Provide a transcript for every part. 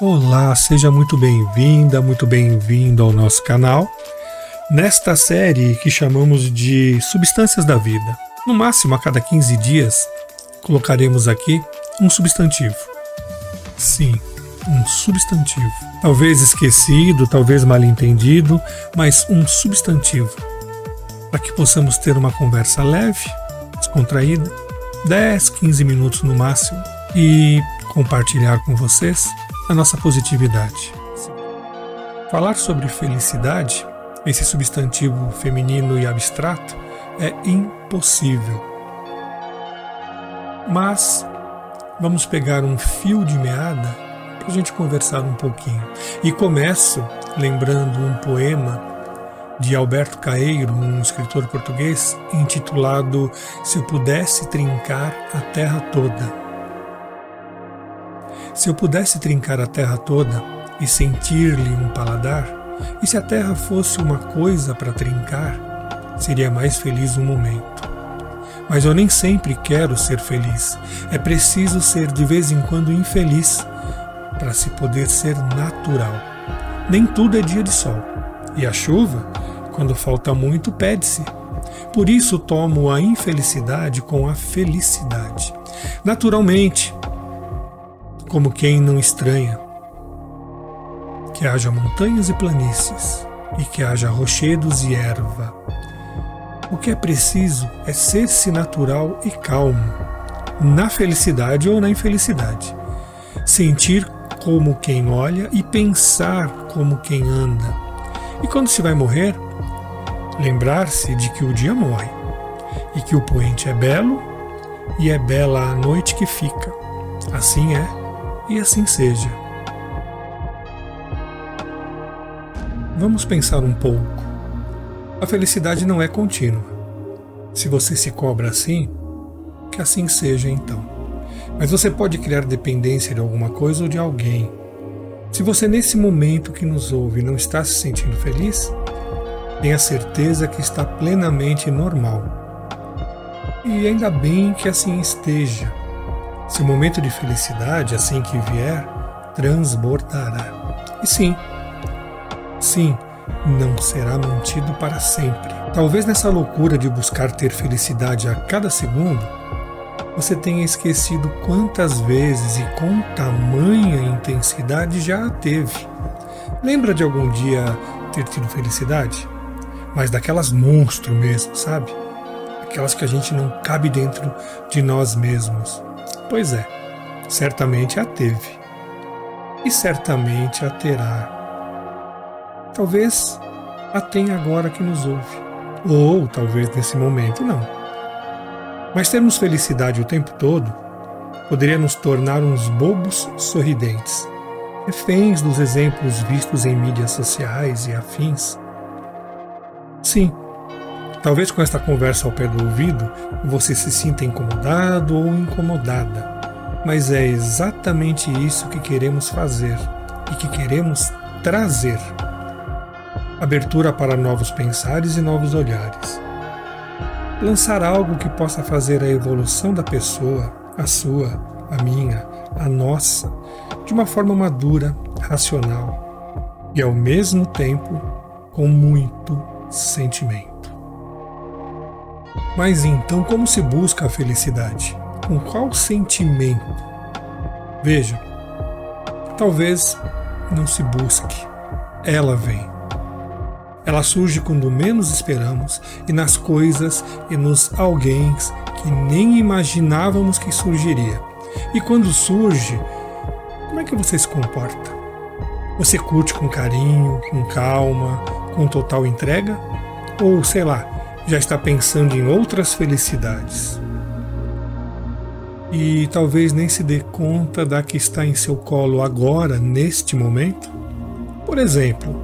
Olá, seja muito bem-vinda, muito bem-vindo ao nosso canal. Nesta série que chamamos de Substâncias da Vida, no máximo a cada 15 dias, colocaremos aqui um substantivo. Sim, um substantivo. Talvez esquecido, talvez mal entendido, mas um substantivo. Para que possamos ter uma conversa leve, descontraída, 10, 15 minutos no máximo, e compartilhar com vocês a nossa positividade. Falar sobre felicidade, esse substantivo feminino e abstrato, é impossível. Mas vamos pegar um fio de meada para a gente conversar um pouquinho. E começo lembrando um poema de Alberto Caeiro, um escritor português, intitulado Se eu pudesse trincar a terra toda. Se eu pudesse trincar a terra toda e sentir-lhe um paladar, e se a terra fosse uma coisa para trincar, seria mais feliz um momento. Mas eu nem sempre quero ser feliz. É preciso ser de vez em quando infeliz para se poder ser natural. Nem tudo é dia de sol. E a chuva, quando falta muito, pede-se. Por isso tomo a infelicidade com a felicidade. Naturalmente, como quem não estranha. Que haja montanhas e planícies, e que haja rochedos e erva. O que é preciso é ser-se natural e calmo, na felicidade ou na infelicidade. Sentir como quem olha e pensar como quem anda. E quando se vai morrer, lembrar-se de que o dia morre, e que o poente é belo, e é bela a noite que fica. Assim é e assim seja. Vamos pensar um pouco. A felicidade não é contínua. Se você se cobra assim, que assim seja então. Mas você pode criar dependência de alguma coisa ou de alguém. Se você nesse momento que nos ouve não está se sentindo feliz, tenha certeza que está plenamente normal. E ainda bem que assim esteja seu momento de felicidade, assim que vier, transbordará. E sim, sim, não será mantido para sempre. Talvez nessa loucura de buscar ter felicidade a cada segundo, você tenha esquecido quantas vezes e com tamanha intensidade já a teve. Lembra de algum dia ter tido felicidade? Mas daquelas monstro mesmo, sabe? Aquelas que a gente não cabe dentro de nós mesmos. Pois é, certamente a teve. E certamente a terá. Talvez a tenha agora que nos ouve. Ou talvez nesse momento não. Mas termos felicidade o tempo todo poderia nos tornar uns bobos sorridentes, reféns dos exemplos vistos em mídias sociais e afins. Sim, Talvez com esta conversa ao pé do ouvido você se sinta incomodado ou incomodada, mas é exatamente isso que queremos fazer e que queremos trazer abertura para novos pensares e novos olhares. Lançar algo que possa fazer a evolução da pessoa, a sua, a minha, a nossa, de uma forma madura, racional e ao mesmo tempo com muito sentimento. Mas então, como se busca a felicidade? Com qual sentimento? Veja, talvez não se busque, ela vem. Ela surge quando menos esperamos e nas coisas e nos alguém que nem imaginávamos que surgiria. E quando surge, como é que você se comporta? Você curte com carinho, com calma, com total entrega? Ou, sei lá, já está pensando em outras felicidades. E talvez nem se dê conta da que está em seu colo agora, neste momento. Por exemplo,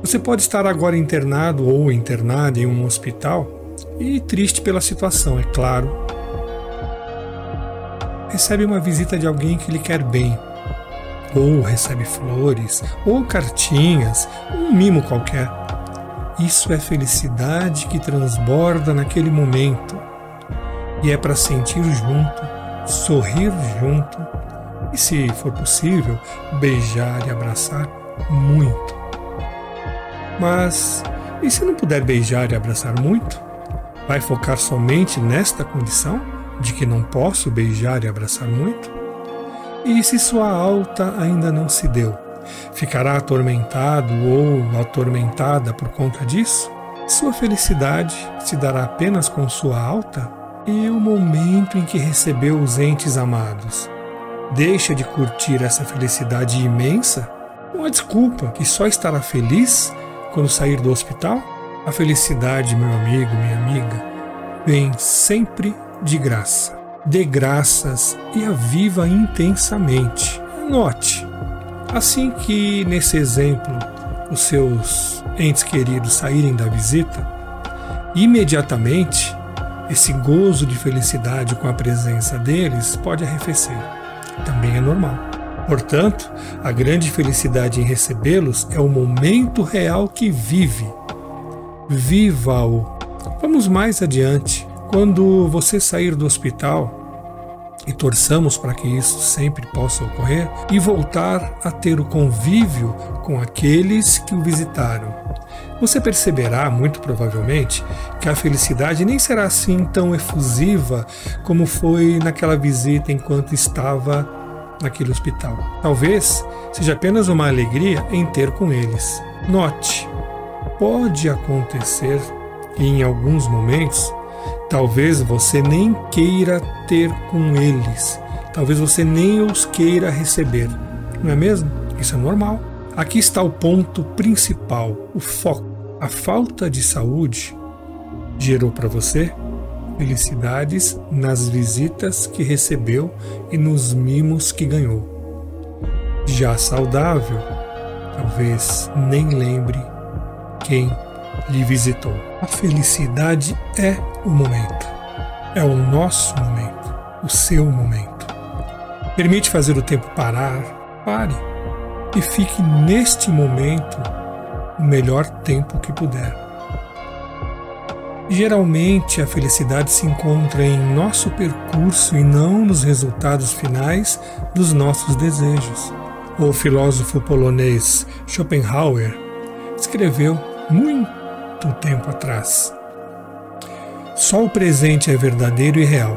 você pode estar agora internado ou internada em um hospital e triste pela situação, é claro. Recebe uma visita de alguém que lhe quer bem, ou recebe flores, ou cartinhas, um mimo qualquer. Isso é felicidade que transborda naquele momento. E é para sentir junto, sorrir junto, E se for possível, beijar e abraçar muito. Mas e se não puder beijar e abraçar muito? Vai focar somente nesta condição de que não posso beijar e abraçar muito? E se sua alta ainda não se deu? Ficará atormentado ou atormentada por conta disso? Sua felicidade se dará apenas com sua alta e o momento em que recebeu os entes amados. Deixa de curtir essa felicidade imensa com a desculpa que só estará feliz quando sair do hospital? A felicidade, meu amigo, minha amiga, vem sempre de graça. Dê graças e a viva intensamente. Note, assim que nesse exemplo os seus entes queridos saírem da visita, imediatamente esse gozo de felicidade com a presença deles pode arrefecer. Também é normal. Portanto, a grande felicidade em recebê-los é o momento real que vive. Viva-o. Vamos mais adiante. Quando você sair do hospital, e torçamos para que isso sempre possa ocorrer, e voltar a ter o convívio com aqueles que o visitaram. Você perceberá, muito provavelmente, que a felicidade nem será assim tão efusiva como foi naquela visita enquanto estava naquele hospital. Talvez seja apenas uma alegria em ter com eles. Note, pode acontecer que em alguns momentos Talvez você nem queira ter com eles, talvez você nem os queira receber, não é mesmo? Isso é normal. Aqui está o ponto principal, o foco. A falta de saúde gerou para você felicidades nas visitas que recebeu e nos mimos que ganhou. Já saudável, talvez nem lembre quem lhe visitou. A felicidade é o momento. É o nosso momento, o seu momento. Permite fazer o tempo parar, pare e fique neste momento o melhor tempo que puder. Geralmente a felicidade se encontra em nosso percurso e não nos resultados finais dos nossos desejos. O filósofo polonês Schopenhauer escreveu muito muito tempo atrás. Só o presente é verdadeiro e real.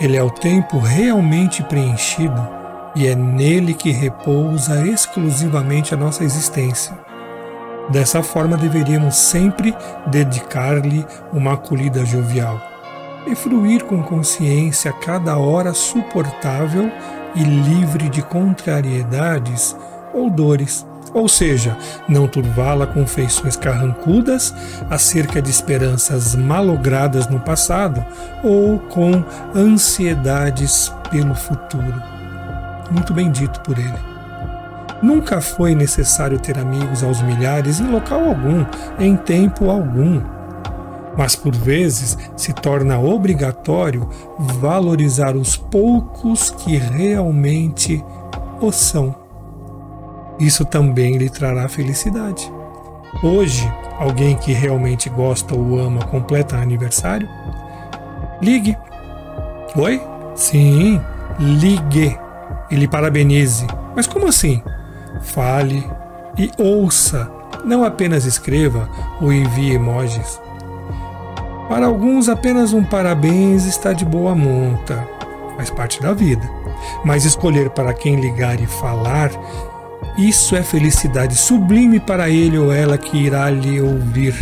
Ele é o tempo realmente preenchido e é nele que repousa exclusivamente a nossa existência. Dessa forma, deveríamos sempre dedicar-lhe uma acolhida jovial e fruir com consciência cada hora suportável e livre de contrariedades ou dores ou seja, não turvá-la com feições carrancudas acerca de esperanças malogradas no passado ou com ansiedades pelo futuro. Muito bem dito por ele. Nunca foi necessário ter amigos aos milhares em local algum, em tempo algum. Mas por vezes se torna obrigatório valorizar os poucos que realmente o são isso também lhe trará felicidade. Hoje, alguém que realmente gosta ou ama completa aniversário? Ligue. Oi? Sim, ligue e lhe parabenize. Mas como assim? Fale e ouça, não apenas escreva ou envie emojis. Para alguns, apenas um parabéns está de boa monta, faz parte da vida. Mas escolher para quem ligar e falar isso é felicidade sublime para ele ou ela que irá lhe ouvir.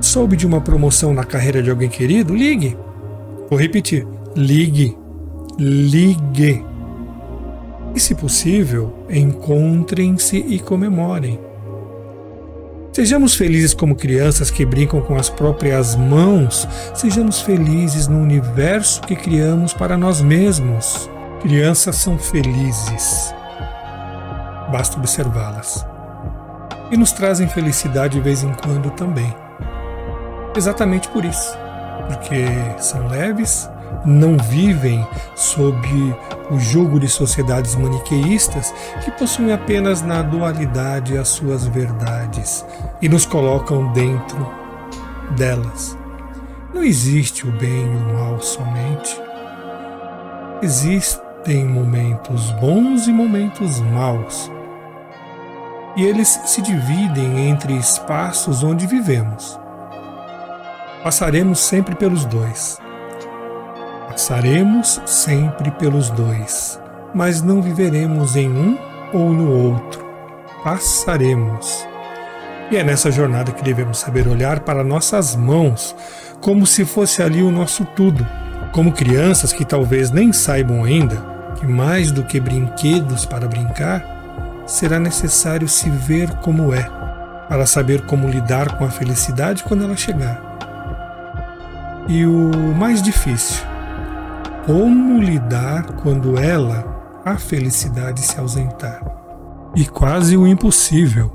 Soube de uma promoção na carreira de alguém querido? Ligue. Vou repetir: ligue. Ligue. E, se possível, encontrem-se e comemorem. Sejamos felizes como crianças que brincam com as próprias mãos. Sejamos felizes no universo que criamos para nós mesmos. Crianças são felizes basta observá-las. E nos trazem felicidade de vez em quando também. Exatamente por isso, porque são leves, não vivem sob o jugo de sociedades maniqueístas que possuem apenas na dualidade as suas verdades e nos colocam dentro delas. Não existe o bem e o mal somente. Existe tem momentos bons e momentos maus. E eles se dividem entre espaços onde vivemos. Passaremos sempre pelos dois. Passaremos sempre pelos dois, mas não viveremos em um ou no outro. Passaremos. E é nessa jornada que devemos saber olhar para nossas mãos, como se fosse ali o nosso tudo. Como crianças que talvez nem saibam ainda que mais do que brinquedos para brincar, será necessário se ver como é, para saber como lidar com a felicidade quando ela chegar. E o mais difícil, como lidar quando ela, a felicidade, se ausentar. E quase o impossível,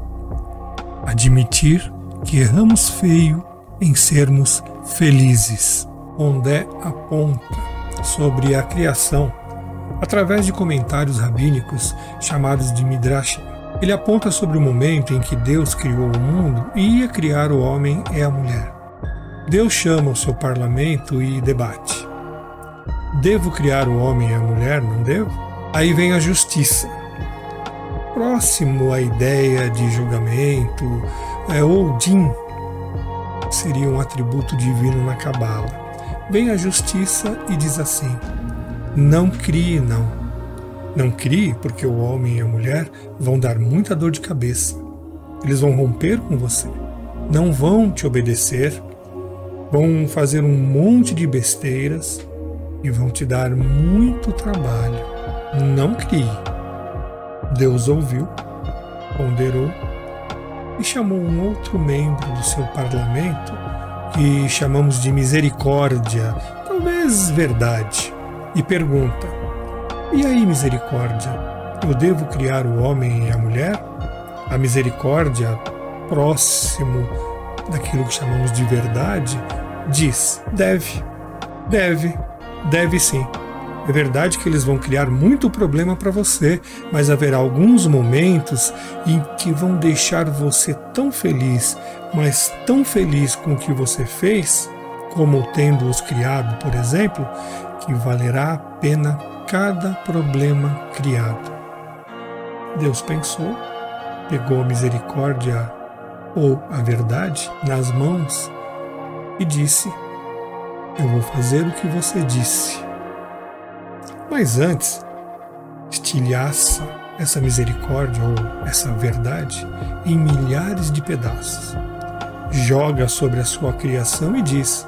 admitir que erramos feio em sermos felizes. Ondé aponta sobre a criação através de comentários rabínicos chamados de Midrash. Ele aponta sobre o momento em que Deus criou o mundo e ia criar o homem e a mulher. Deus chama o seu parlamento e debate. Devo criar o homem e a mulher, não devo? Aí vem a justiça próximo à ideia de julgamento, é, ou din, seria um atributo divino na Cabala. Vem a justiça e diz assim: não crie, não. Não crie, porque o homem e a mulher vão dar muita dor de cabeça. Eles vão romper com você. Não vão te obedecer. Vão fazer um monte de besteiras e vão te dar muito trabalho. Não crie. Deus ouviu, ponderou e chamou um outro membro do seu parlamento, que chamamos de misericórdia, talvez verdade, e pergunta: E aí, misericórdia, eu devo criar o homem e a mulher? A misericórdia, próximo daquilo que chamamos de verdade, diz: deve, deve, deve sim. É verdade que eles vão criar muito problema para você, mas haverá alguns momentos em que vão deixar você tão feliz, mas tão feliz com o que você fez, como tendo-os criado, por exemplo, que valerá a pena cada problema criado. Deus pensou, pegou a misericórdia ou a verdade nas mãos e disse: Eu vou fazer o que você disse mas antes, estilhaça essa misericórdia ou essa verdade em milhares de pedaços. Joga sobre a sua criação e diz: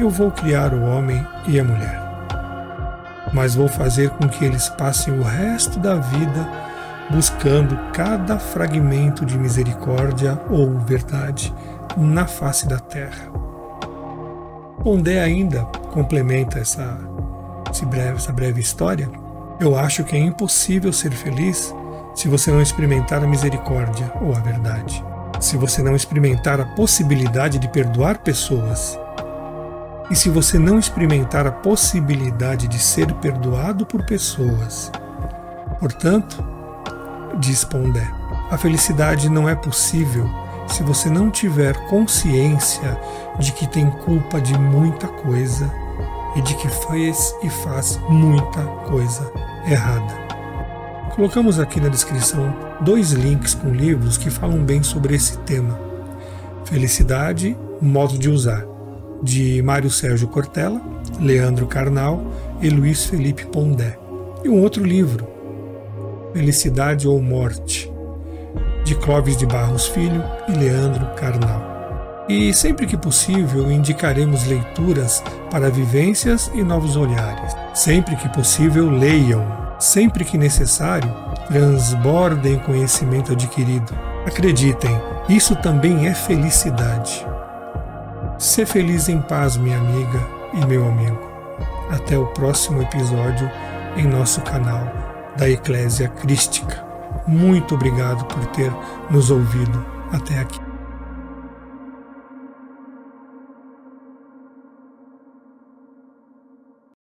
Eu vou criar o homem e a mulher. Mas vou fazer com que eles passem o resto da vida buscando cada fragmento de misericórdia ou verdade na face da terra. Pondé ainda complementa essa breve, essa breve história, eu acho que é impossível ser feliz se você não experimentar a misericórdia ou a verdade. Se você não experimentar a possibilidade de perdoar pessoas. E se você não experimentar a possibilidade de ser perdoado por pessoas. Portanto, diz Pondé, a felicidade não é possível se você não tiver consciência de que tem culpa de muita coisa e de que fez e faz muita coisa errada. Colocamos aqui na descrição dois links com livros que falam bem sobre esse tema. Felicidade, modo de usar, de Mário Sérgio Cortella, Leandro Carnal e Luiz Felipe Pondé. E um outro livro, Felicidade ou Morte, de Clóvis de Barros Filho e Leandro Carnal. E sempre que possível, indicaremos leituras para vivências e novos olhares. Sempre que possível, leiam. Sempre que necessário, transbordem conhecimento adquirido. Acreditem, isso também é felicidade. Ser feliz em paz, minha amiga e meu amigo. Até o próximo episódio em nosso canal da Eclésia Crística. Muito obrigado por ter nos ouvido até aqui.